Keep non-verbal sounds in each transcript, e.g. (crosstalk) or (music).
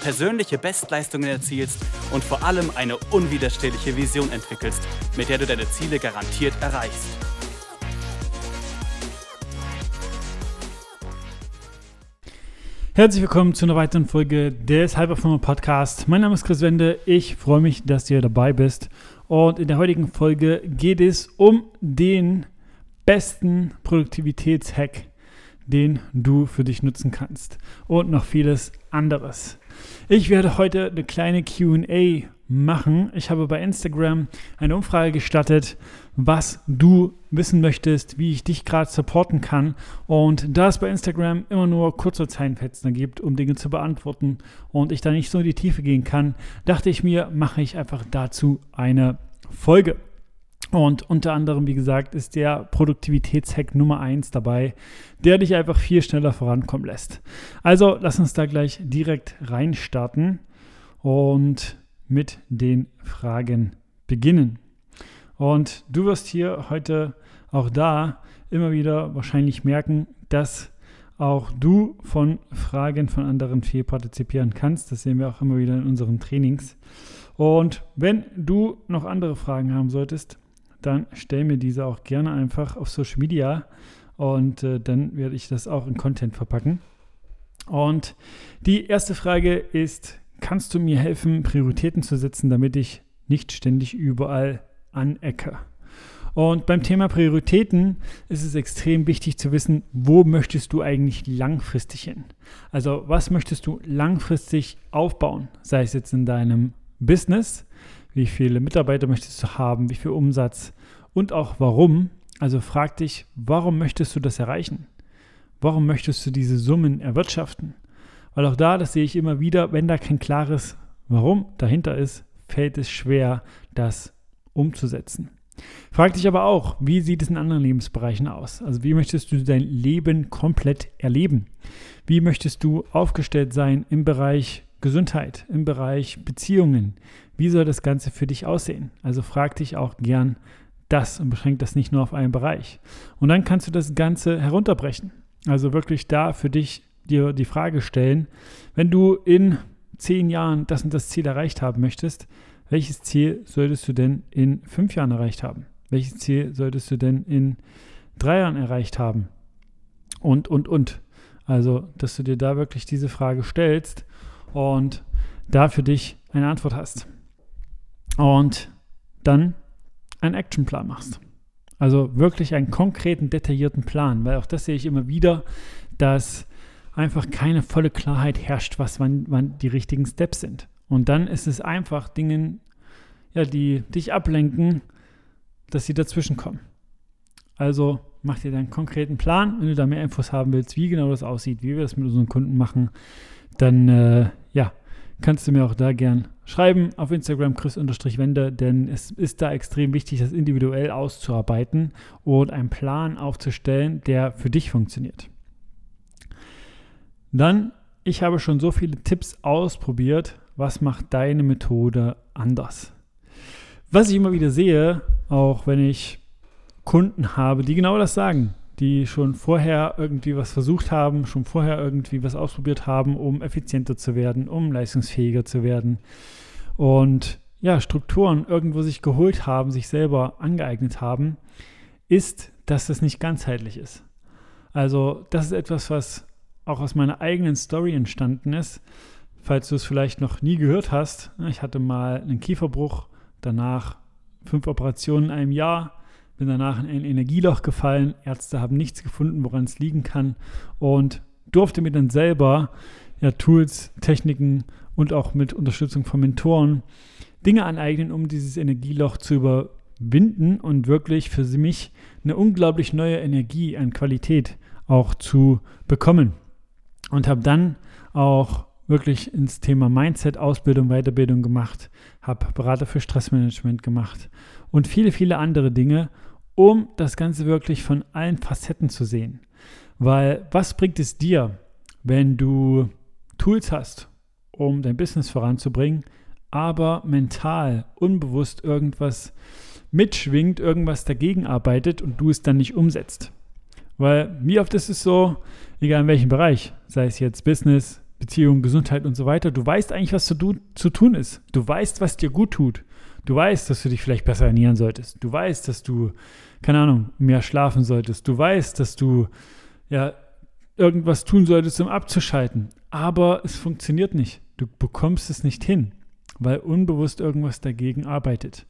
persönliche Bestleistungen erzielst und vor allem eine unwiderstehliche Vision entwickelst, mit der du deine Ziele garantiert erreichst. Herzlich willkommen zu einer weiteren Folge des Hyperformer Podcast. Mein Name ist Chris Wende. Ich freue mich, dass du dabei bist. Und in der heutigen Folge geht es um den besten Produktivitätshack, den du für dich nutzen kannst. Und noch vieles anderes. Ich werde heute eine kleine QA machen. Ich habe bei Instagram eine Umfrage gestattet, was du wissen möchtest, wie ich dich gerade supporten kann. Und da es bei Instagram immer nur kurze Zeitfenster gibt, um Dinge zu beantworten und ich da nicht so in die Tiefe gehen kann, dachte ich mir, mache ich einfach dazu eine Folge. Und unter anderem, wie gesagt, ist der Produktivitätshack Nummer 1 dabei, der dich einfach viel schneller vorankommen lässt. Also lass uns da gleich direkt reinstarten und mit den Fragen beginnen. Und du wirst hier heute auch da immer wieder wahrscheinlich merken, dass auch du von Fragen von anderen viel partizipieren kannst. Das sehen wir auch immer wieder in unseren Trainings. Und wenn du noch andere Fragen haben solltest, dann stell mir diese auch gerne einfach auf Social Media und äh, dann werde ich das auch in Content verpacken. Und die erste Frage ist, kannst du mir helfen, Prioritäten zu setzen, damit ich nicht ständig überall anecke? Und beim Thema Prioritäten ist es extrem wichtig zu wissen, wo möchtest du eigentlich langfristig hin? Also was möchtest du langfristig aufbauen? Sei es jetzt in deinem Business, wie viele Mitarbeiter möchtest du haben, wie viel Umsatz und auch warum. Also frag dich, warum möchtest du das erreichen? Warum möchtest du diese Summen erwirtschaften? Weil auch da, das sehe ich immer wieder, wenn da kein klares Warum dahinter ist, fällt es schwer, das umzusetzen. Frag dich aber auch, wie sieht es in anderen Lebensbereichen aus? Also wie möchtest du dein Leben komplett erleben? Wie möchtest du aufgestellt sein im Bereich Gesundheit, im Bereich Beziehungen? Wie soll das Ganze für dich aussehen? Also frag dich auch gern das und beschränk das nicht nur auf einen Bereich. Und dann kannst du das Ganze herunterbrechen. Also wirklich da für dich dir die Frage stellen, wenn du in zehn Jahren das und das Ziel erreicht haben möchtest, welches Ziel solltest du denn in fünf Jahren erreicht haben? Welches Ziel solltest du denn in drei Jahren erreicht haben? Und, und, und. Also, dass du dir da wirklich diese Frage stellst und da für dich eine Antwort hast und dann einen Actionplan machst. Also wirklich einen konkreten, detaillierten Plan, weil auch das sehe ich immer wieder, dass einfach keine volle Klarheit herrscht, was wann, wann die richtigen Steps sind. Und dann ist es einfach Dingen, ja, die dich ablenken, dass sie dazwischen kommen. Also mach dir deinen konkreten Plan, wenn du da mehr Infos haben willst, wie genau das aussieht, wie wir das mit unseren Kunden machen, dann äh, ja, kannst du mir auch da gern schreiben auf Instagram chris-wende, denn es ist da extrem wichtig, das individuell auszuarbeiten und einen Plan aufzustellen, der für dich funktioniert. Dann, ich habe schon so viele Tipps ausprobiert. Was macht deine Methode anders? Was ich immer wieder sehe, auch wenn ich Kunden habe, die genau das sagen die schon vorher irgendwie was versucht haben, schon vorher irgendwie was ausprobiert haben, um effizienter zu werden, um leistungsfähiger zu werden und ja, Strukturen irgendwo sich geholt haben, sich selber angeeignet haben, ist, dass das nicht ganzheitlich ist. Also das ist etwas, was auch aus meiner eigenen Story entstanden ist. Falls du es vielleicht noch nie gehört hast, ich hatte mal einen Kieferbruch, danach fünf Operationen in einem Jahr, bin danach in ein Energieloch gefallen. Ärzte haben nichts gefunden, woran es liegen kann und durfte mir dann selber ja, Tools, Techniken und auch mit Unterstützung von Mentoren Dinge aneignen, um dieses Energieloch zu überwinden und wirklich für mich eine unglaublich neue Energie an Qualität auch zu bekommen. Und habe dann auch wirklich ins Thema Mindset, Ausbildung, Weiterbildung gemacht, habe Berater für Stressmanagement gemacht und viele, viele andere Dinge um das Ganze wirklich von allen Facetten zu sehen. Weil was bringt es dir, wenn du Tools hast, um dein Business voranzubringen, aber mental, unbewusst irgendwas mitschwingt, irgendwas dagegen arbeitet und du es dann nicht umsetzt? Weil wie oft ist es so, egal in welchem Bereich, sei es jetzt Business, Beziehung, Gesundheit und so weiter, du weißt eigentlich, was zu, zu tun ist. Du weißt, was dir gut tut. Du weißt, dass du dich vielleicht besser ernähren solltest. Du weißt, dass du, keine Ahnung, mehr schlafen solltest. Du weißt, dass du ja irgendwas tun solltest, um abzuschalten. Aber es funktioniert nicht. Du bekommst es nicht hin, weil unbewusst irgendwas dagegen arbeitet.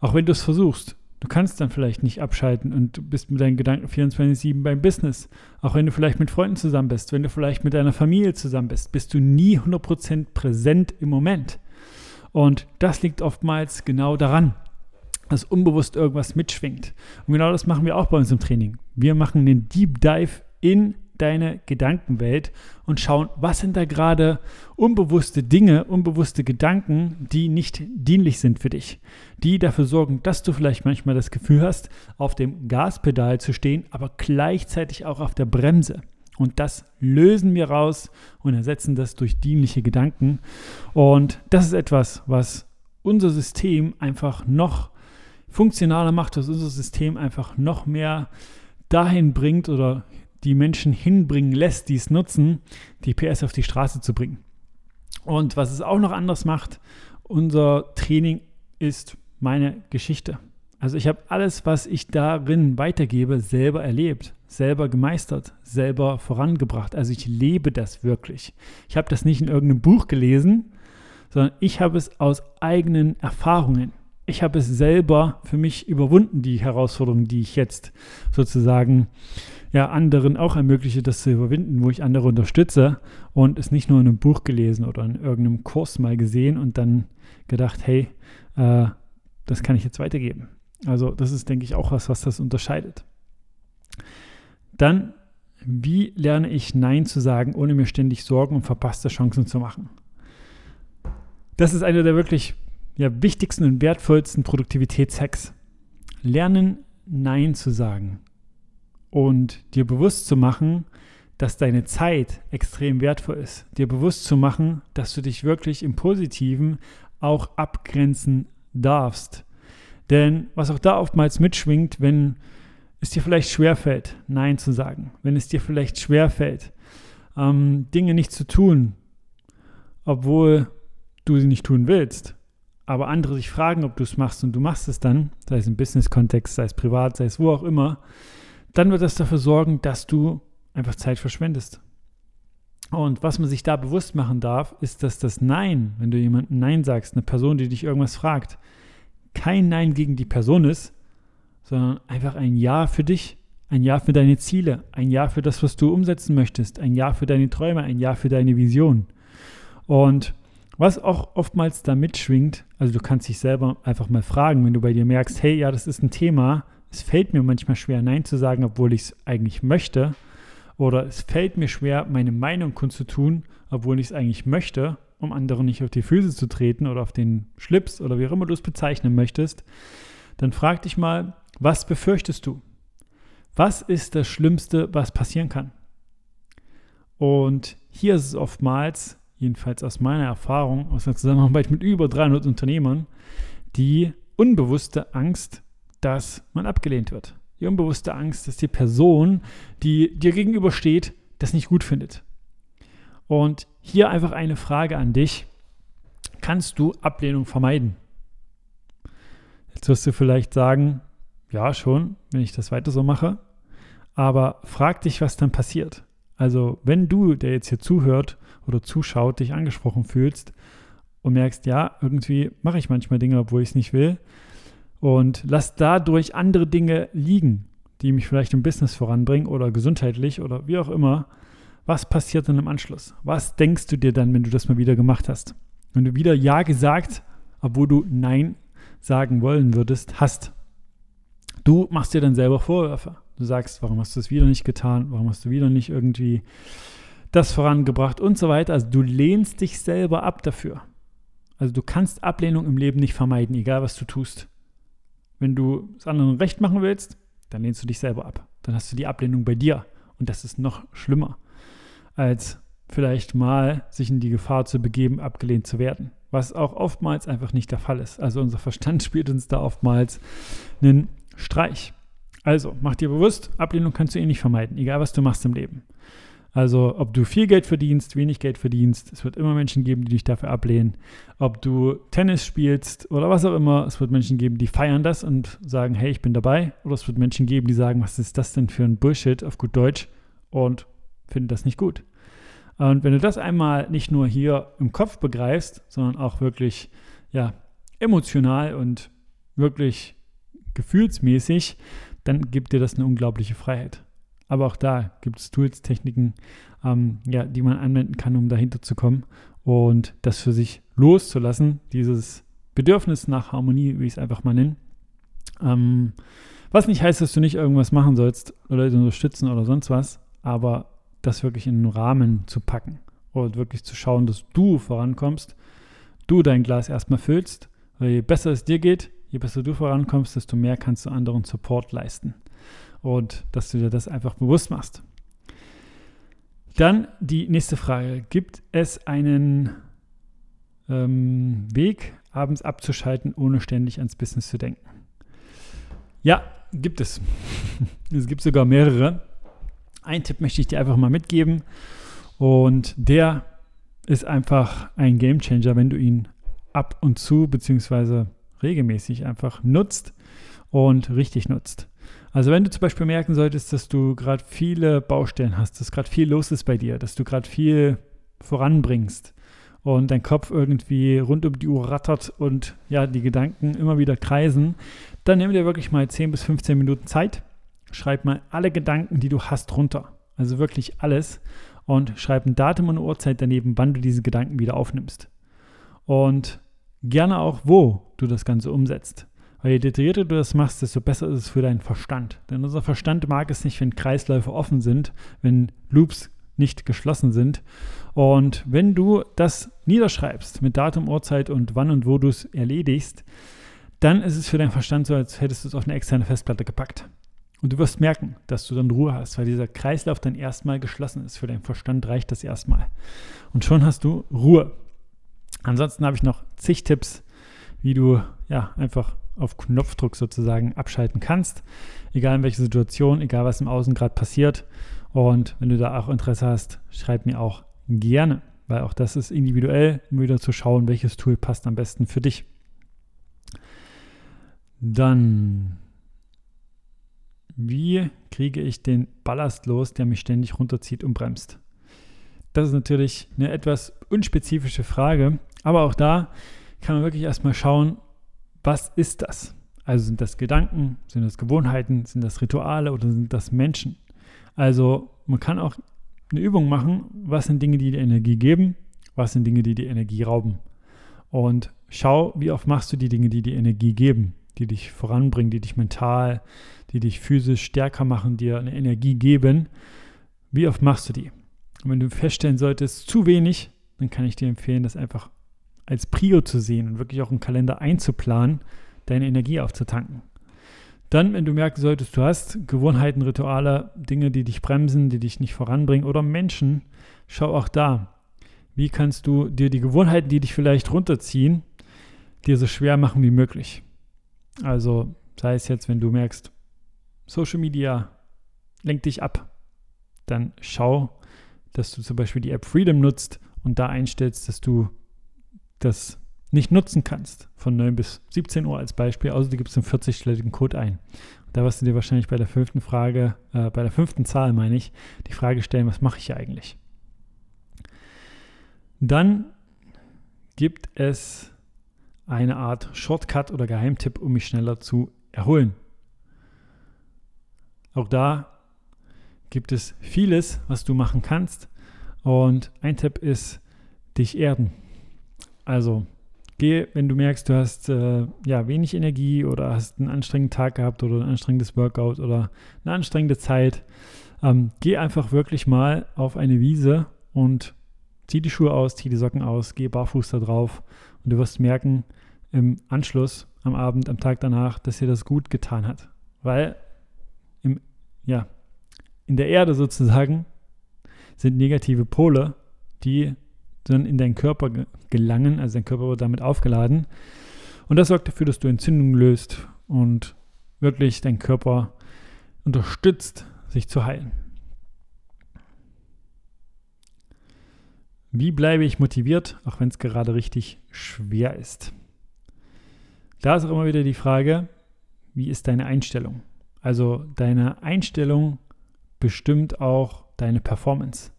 Auch wenn du es versuchst. Du kannst dann vielleicht nicht abschalten und du bist mit deinen Gedanken 24-7 beim Business. Auch wenn du vielleicht mit Freunden zusammen bist, wenn du vielleicht mit deiner Familie zusammen bist, bist du nie 100% präsent im Moment. Und das liegt oftmals genau daran, dass unbewusst irgendwas mitschwingt. Und genau das machen wir auch bei uns im Training. Wir machen den Deep Dive in deine Gedankenwelt und schauen, was sind da gerade unbewusste Dinge, unbewusste Gedanken, die nicht dienlich sind für dich, die dafür sorgen, dass du vielleicht manchmal das Gefühl hast, auf dem Gaspedal zu stehen, aber gleichzeitig auch auf der Bremse. Und das lösen wir raus und ersetzen das durch dienliche Gedanken. Und das ist etwas, was unser System einfach noch funktionaler macht, was unser System einfach noch mehr dahin bringt oder die Menschen hinbringen lässt, die es nutzen, die PS auf die Straße zu bringen. Und was es auch noch anders macht, unser Training ist meine Geschichte. Also ich habe alles, was ich darin weitergebe, selber erlebt, selber gemeistert, selber vorangebracht. Also ich lebe das wirklich. Ich habe das nicht in irgendeinem Buch gelesen, sondern ich habe es aus eigenen Erfahrungen. Ich habe es selber für mich überwunden, die Herausforderungen, die ich jetzt sozusagen ja anderen auch ermögliche, das zu überwinden, wo ich andere unterstütze und es nicht nur in einem Buch gelesen oder in irgendeinem Kurs mal gesehen und dann gedacht, hey, äh, das kann ich jetzt weitergeben. Also das ist, denke ich, auch was, was das unterscheidet. Dann, wie lerne ich Nein zu sagen, ohne mir ständig Sorgen und verpasste Chancen zu machen? Das ist einer der wirklich ja, wichtigsten und wertvollsten Produktivitätshacks. Lernen, Nein zu sagen und dir bewusst zu machen, dass deine Zeit extrem wertvoll ist. Dir bewusst zu machen, dass du dich wirklich im Positiven auch abgrenzen darfst. Denn was auch da oftmals mitschwingt, wenn es dir vielleicht schwerfällt, Nein zu sagen, wenn es dir vielleicht schwerfällt, ähm, Dinge nicht zu tun, obwohl du sie nicht tun willst, aber andere sich fragen, ob du es machst und du machst es dann, sei es im Business-Kontext, sei es privat, sei es wo auch immer, dann wird das dafür sorgen, dass du einfach Zeit verschwendest. Und was man sich da bewusst machen darf, ist, dass das Nein, wenn du jemandem Nein sagst, eine Person, die dich irgendwas fragt, kein Nein gegen die Person ist, sondern einfach ein Ja für dich, ein Ja für deine Ziele, ein Ja für das, was du umsetzen möchtest, ein Ja für deine Träume, ein Ja für deine Vision. Und was auch oftmals da mitschwingt, also du kannst dich selber einfach mal fragen, wenn du bei dir merkst, hey, ja, das ist ein Thema, es fällt mir manchmal schwer, Nein zu sagen, obwohl ich es eigentlich möchte. Oder es fällt mir schwer, meine Meinung kundzutun, obwohl ich es eigentlich möchte, um anderen nicht auf die Füße zu treten oder auf den Schlips oder wie auch immer du es bezeichnen möchtest. Dann frag dich mal, was befürchtest du? Was ist das Schlimmste, was passieren kann? Und hier ist es oftmals, jedenfalls aus meiner Erfahrung, aus der Zusammenarbeit mit über 300 Unternehmern, die unbewusste Angst dass man abgelehnt wird. Die unbewusste Angst, dass die Person, die dir gegenübersteht, das nicht gut findet. Und hier einfach eine Frage an dich. Kannst du Ablehnung vermeiden? Jetzt wirst du vielleicht sagen, ja schon, wenn ich das weiter so mache. Aber frag dich, was dann passiert. Also wenn du, der jetzt hier zuhört oder zuschaut, dich angesprochen fühlst und merkst, ja, irgendwie mache ich manchmal Dinge, obwohl ich es nicht will, und lass dadurch andere Dinge liegen, die mich vielleicht im Business voranbringen oder gesundheitlich oder wie auch immer. Was passiert dann im Anschluss? Was denkst du dir dann, wenn du das mal wieder gemacht hast? Wenn du wieder Ja gesagt, obwohl du Nein sagen wollen würdest, hast. Du machst dir dann selber Vorwürfe. Du sagst, warum hast du es wieder nicht getan? Warum hast du wieder nicht irgendwie das vorangebracht und so weiter. Also du lehnst dich selber ab dafür. Also du kannst Ablehnung im Leben nicht vermeiden, egal was du tust. Wenn du es anderen recht machen willst, dann lehnst du dich selber ab. Dann hast du die Ablehnung bei dir. Und das ist noch schlimmer, als vielleicht mal sich in die Gefahr zu begeben, abgelehnt zu werden. Was auch oftmals einfach nicht der Fall ist. Also unser Verstand (laughs) spielt uns da oftmals einen Streich. Also mach dir bewusst, Ablehnung kannst du eh nicht vermeiden, egal was du machst im Leben. Also ob du viel Geld verdienst, wenig Geld verdienst, es wird immer Menschen geben, die dich dafür ablehnen. Ob du Tennis spielst oder was auch immer, es wird Menschen geben, die feiern das und sagen, hey, ich bin dabei. Oder es wird Menschen geben, die sagen, was ist das denn für ein Bullshit auf gut Deutsch und finden das nicht gut. Und wenn du das einmal nicht nur hier im Kopf begreifst, sondern auch wirklich ja, emotional und wirklich gefühlsmäßig, dann gibt dir das eine unglaubliche Freiheit. Aber auch da gibt es Tools, Techniken, ähm, ja, die man anwenden kann, um dahinter zu kommen und das für sich loszulassen, dieses Bedürfnis nach Harmonie, wie ich es einfach mal nenne. Ähm, was nicht heißt, dass du nicht irgendwas machen sollst oder unterstützen oder sonst was, aber das wirklich in einen Rahmen zu packen und wirklich zu schauen, dass du vorankommst, du dein Glas erstmal füllst, je besser es dir geht, je besser du vorankommst, desto mehr kannst du anderen Support leisten und dass du dir das einfach bewusst machst. Dann die nächste Frage. Gibt es einen ähm, Weg, abends abzuschalten, ohne ständig ans Business zu denken? Ja, gibt es. (laughs) es gibt sogar mehrere. Ein Tipp möchte ich dir einfach mal mitgeben. Und der ist einfach ein Game Changer, wenn du ihn ab und zu beziehungsweise regelmäßig einfach nutzt und richtig nutzt. Also wenn du zum Beispiel merken solltest, dass du gerade viele Baustellen hast, dass gerade viel los ist bei dir, dass du gerade viel voranbringst und dein Kopf irgendwie rund um die Uhr rattert und ja, die Gedanken immer wieder kreisen, dann nimm dir wirklich mal 10 bis 15 Minuten Zeit, schreib mal alle Gedanken, die du hast, runter. Also wirklich alles und schreib ein Datum und eine Uhrzeit daneben, wann du diese Gedanken wieder aufnimmst. Und gerne auch, wo du das Ganze umsetzt. Weil je detaillierter du das machst, desto besser ist es für deinen Verstand. Denn unser Verstand mag es nicht, wenn Kreisläufe offen sind, wenn Loops nicht geschlossen sind. Und wenn du das niederschreibst mit Datum, Uhrzeit und wann und wo du es erledigst, dann ist es für deinen Verstand so, als hättest du es auf eine externe Festplatte gepackt. Und du wirst merken, dass du dann Ruhe hast, weil dieser Kreislauf dann erstmal geschlossen ist. Für deinen Verstand reicht das erstmal. Und schon hast du Ruhe. Ansonsten habe ich noch zig Tipps, wie du ja einfach auf Knopfdruck sozusagen abschalten kannst, egal in welcher Situation, egal was im Außen gerade passiert. Und wenn du da auch Interesse hast, schreib mir auch gerne, weil auch das ist individuell, um wieder zu schauen, welches Tool passt am besten für dich. Dann, wie kriege ich den Ballast los, der mich ständig runterzieht und bremst? Das ist natürlich eine etwas unspezifische Frage, aber auch da kann man wirklich erstmal schauen, was ist das? Also sind das Gedanken, sind das Gewohnheiten, sind das Rituale oder sind das Menschen? Also man kann auch eine Übung machen, was sind Dinge, die dir Energie geben, was sind Dinge, die dir Energie rauben. Und schau, wie oft machst du die Dinge, die dir Energie geben, die dich voranbringen, die dich mental, die dich physisch stärker machen, dir eine Energie geben. Wie oft machst du die? Und wenn du feststellen solltest, zu wenig, dann kann ich dir empfehlen, das einfach als Prio zu sehen und wirklich auch im Kalender einzuplanen, deine Energie aufzutanken. Dann, wenn du merken solltest, du hast Gewohnheiten, Rituale, Dinge, die dich bremsen, die dich nicht voranbringen oder Menschen, schau auch da. Wie kannst du dir die Gewohnheiten, die dich vielleicht runterziehen, dir so schwer machen wie möglich? Also, sei es jetzt, wenn du merkst, Social Media lenkt dich ab, dann schau, dass du zum Beispiel die App Freedom nutzt und da einstellst, dass du das nicht nutzen kannst, von 9 bis 17 Uhr als Beispiel, außer du gibst einen 40-stelligen Code ein. da wirst du dir wahrscheinlich bei der fünften Frage, äh, bei der fünften Zahl meine ich, die Frage stellen, was mache ich hier eigentlich? Dann gibt es eine Art Shortcut oder Geheimtipp, um mich schneller zu erholen. Auch da gibt es vieles, was du machen kannst. Und ein Tipp ist, dich erden. Also geh, wenn du merkst, du hast äh, ja wenig Energie oder hast einen anstrengenden Tag gehabt oder ein anstrengendes Workout oder eine anstrengende Zeit, ähm, geh einfach wirklich mal auf eine Wiese und zieh die Schuhe aus, zieh die Socken aus, geh barfuß da drauf und du wirst merken, im Anschluss am Abend, am Tag danach, dass dir das gut getan hat. Weil im, ja, in der Erde sozusagen sind negative Pole, die dann in deinen Körper gelangen, also dein Körper wird damit aufgeladen. Und das sorgt dafür, dass du Entzündungen löst und wirklich dein Körper unterstützt, sich zu heilen. Wie bleibe ich motiviert, auch wenn es gerade richtig schwer ist? Da ist auch immer wieder die Frage, wie ist deine Einstellung? Also deine Einstellung bestimmt auch deine Performance.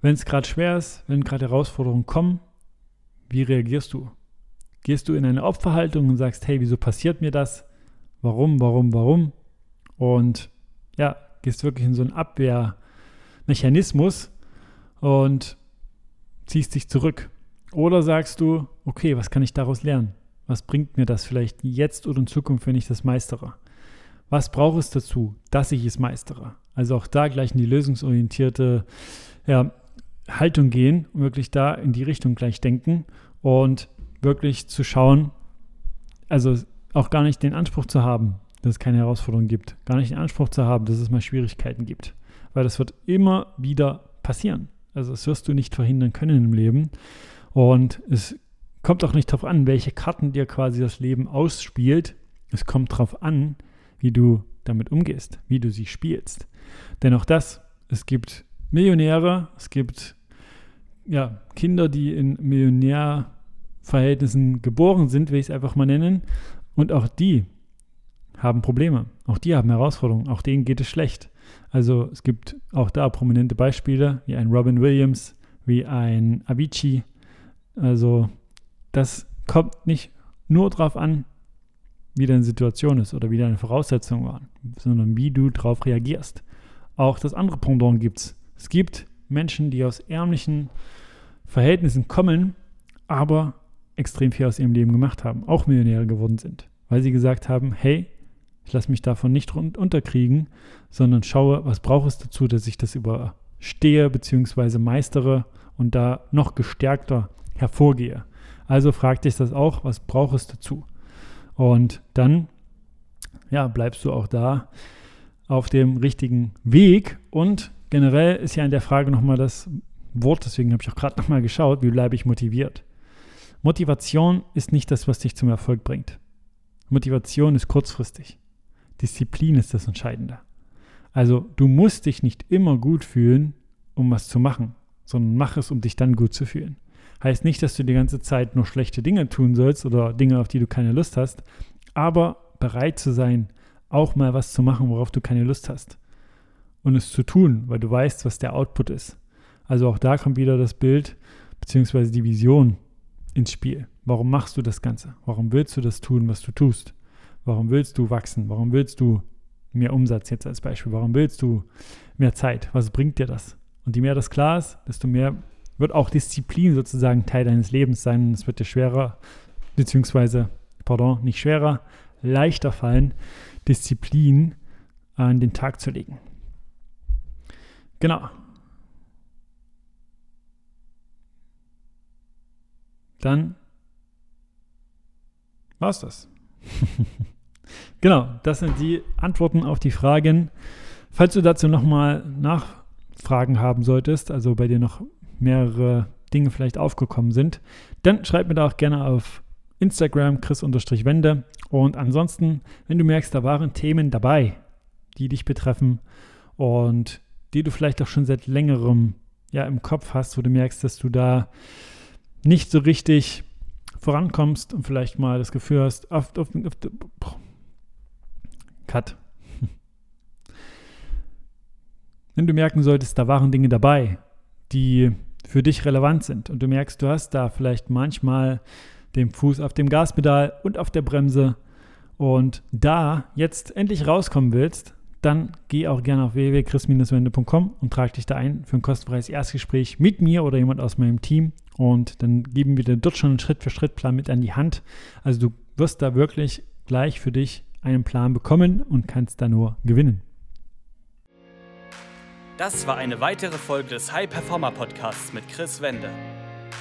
Wenn es gerade schwer ist, wenn gerade Herausforderungen kommen, wie reagierst du? Gehst du in eine Opferhaltung und sagst, hey, wieso passiert mir das? Warum, warum, warum? Und ja, gehst wirklich in so einen Abwehrmechanismus und ziehst dich zurück. Oder sagst du, okay, was kann ich daraus lernen? Was bringt mir das vielleicht jetzt oder in Zukunft, wenn ich das meistere? Was braucht es dazu, dass ich es meistere? Also auch da gleich in die lösungsorientierte ja, Haltung gehen, wirklich da in die Richtung gleich denken und wirklich zu schauen, also auch gar nicht den Anspruch zu haben, dass es keine Herausforderungen gibt, gar nicht den Anspruch zu haben, dass es mal Schwierigkeiten gibt, weil das wird immer wieder passieren. Also das wirst du nicht verhindern können im Leben und es kommt auch nicht darauf an, welche Karten dir quasi das Leben ausspielt. Es kommt darauf an, wie du damit umgehst, wie du sie spielst. Denn auch das, es gibt Millionäre, es gibt ja, Kinder, die in Millionärverhältnissen geboren sind, will ich es einfach mal nennen. Und auch die haben Probleme. Auch die haben Herausforderungen. Auch denen geht es schlecht. Also es gibt auch da prominente Beispiele, wie ein Robin Williams, wie ein Avicii. Also das kommt nicht nur darauf an, wie deine Situation ist oder wie deine Voraussetzungen waren, sondern wie du darauf reagierst. Auch das andere Pendant gibt es. Es gibt Menschen, die aus ärmlichen Verhältnissen kommen, aber extrem viel aus ihrem Leben gemacht haben, auch Millionäre geworden sind, weil sie gesagt haben, hey, ich lasse mich davon nicht unterkriegen, sondern schaue, was braucht es dazu, dass ich das überstehe bzw. meistere und da noch gestärkter hervorgehe. Also frag dich das auch, was braucht es dazu? Und dann, ja, bleibst du auch da auf dem richtigen Weg und generell ist ja in der Frage nochmal das Wort, deswegen habe ich auch gerade nochmal geschaut, wie bleibe ich motiviert. Motivation ist nicht das, was dich zum Erfolg bringt. Motivation ist kurzfristig. Disziplin ist das Entscheidende. Also du musst dich nicht immer gut fühlen, um was zu machen, sondern mach es, um dich dann gut zu fühlen. Heißt nicht, dass du die ganze Zeit nur schlechte Dinge tun sollst oder Dinge, auf die du keine Lust hast, aber bereit zu sein, auch mal was zu machen, worauf du keine Lust hast und es zu tun, weil du weißt, was der Output ist. Also auch da kommt wieder das Bild bzw. die Vision ins Spiel. Warum machst du das Ganze? Warum willst du das tun, was du tust? Warum willst du wachsen? Warum willst du mehr Umsatz jetzt als Beispiel? Warum willst du mehr Zeit? Was bringt dir das? Und je mehr das klar ist, desto mehr wird auch Disziplin sozusagen Teil deines Lebens sein. Es wird dir schwerer, beziehungsweise, pardon, nicht schwerer, leichter fallen, Disziplin an den Tag zu legen. Genau. Dann war es das. (laughs) genau, das sind die Antworten auf die Fragen. Falls du dazu nochmal Nachfragen haben solltest, also bei dir noch mehrere Dinge vielleicht aufgekommen sind, dann schreib mir da auch gerne auf Instagram chris-wende. Und ansonsten, wenn du merkst, da waren Themen dabei, die dich betreffen und die du vielleicht auch schon seit längerem ja im Kopf hast, wo du merkst, dass du da nicht so richtig vorankommst und vielleicht mal das Gefühl hast, auf, auf, auf, Cut. (laughs) Wenn du merken solltest, da waren Dinge dabei, die für dich relevant sind und du merkst, du hast da vielleicht manchmal den Fuß auf dem Gaspedal und auf der Bremse und da jetzt endlich rauskommen willst, dann geh auch gerne auf www.chris-wende.com und trag dich da ein für ein kostenfreies Erstgespräch mit mir oder jemand aus meinem Team. Und dann geben wir dir dort schon einen Schritt-für-Schritt-Plan mit an die Hand. Also du wirst da wirklich gleich für dich einen Plan bekommen und kannst da nur gewinnen. Das war eine weitere Folge des High Performer Podcasts mit Chris Wende.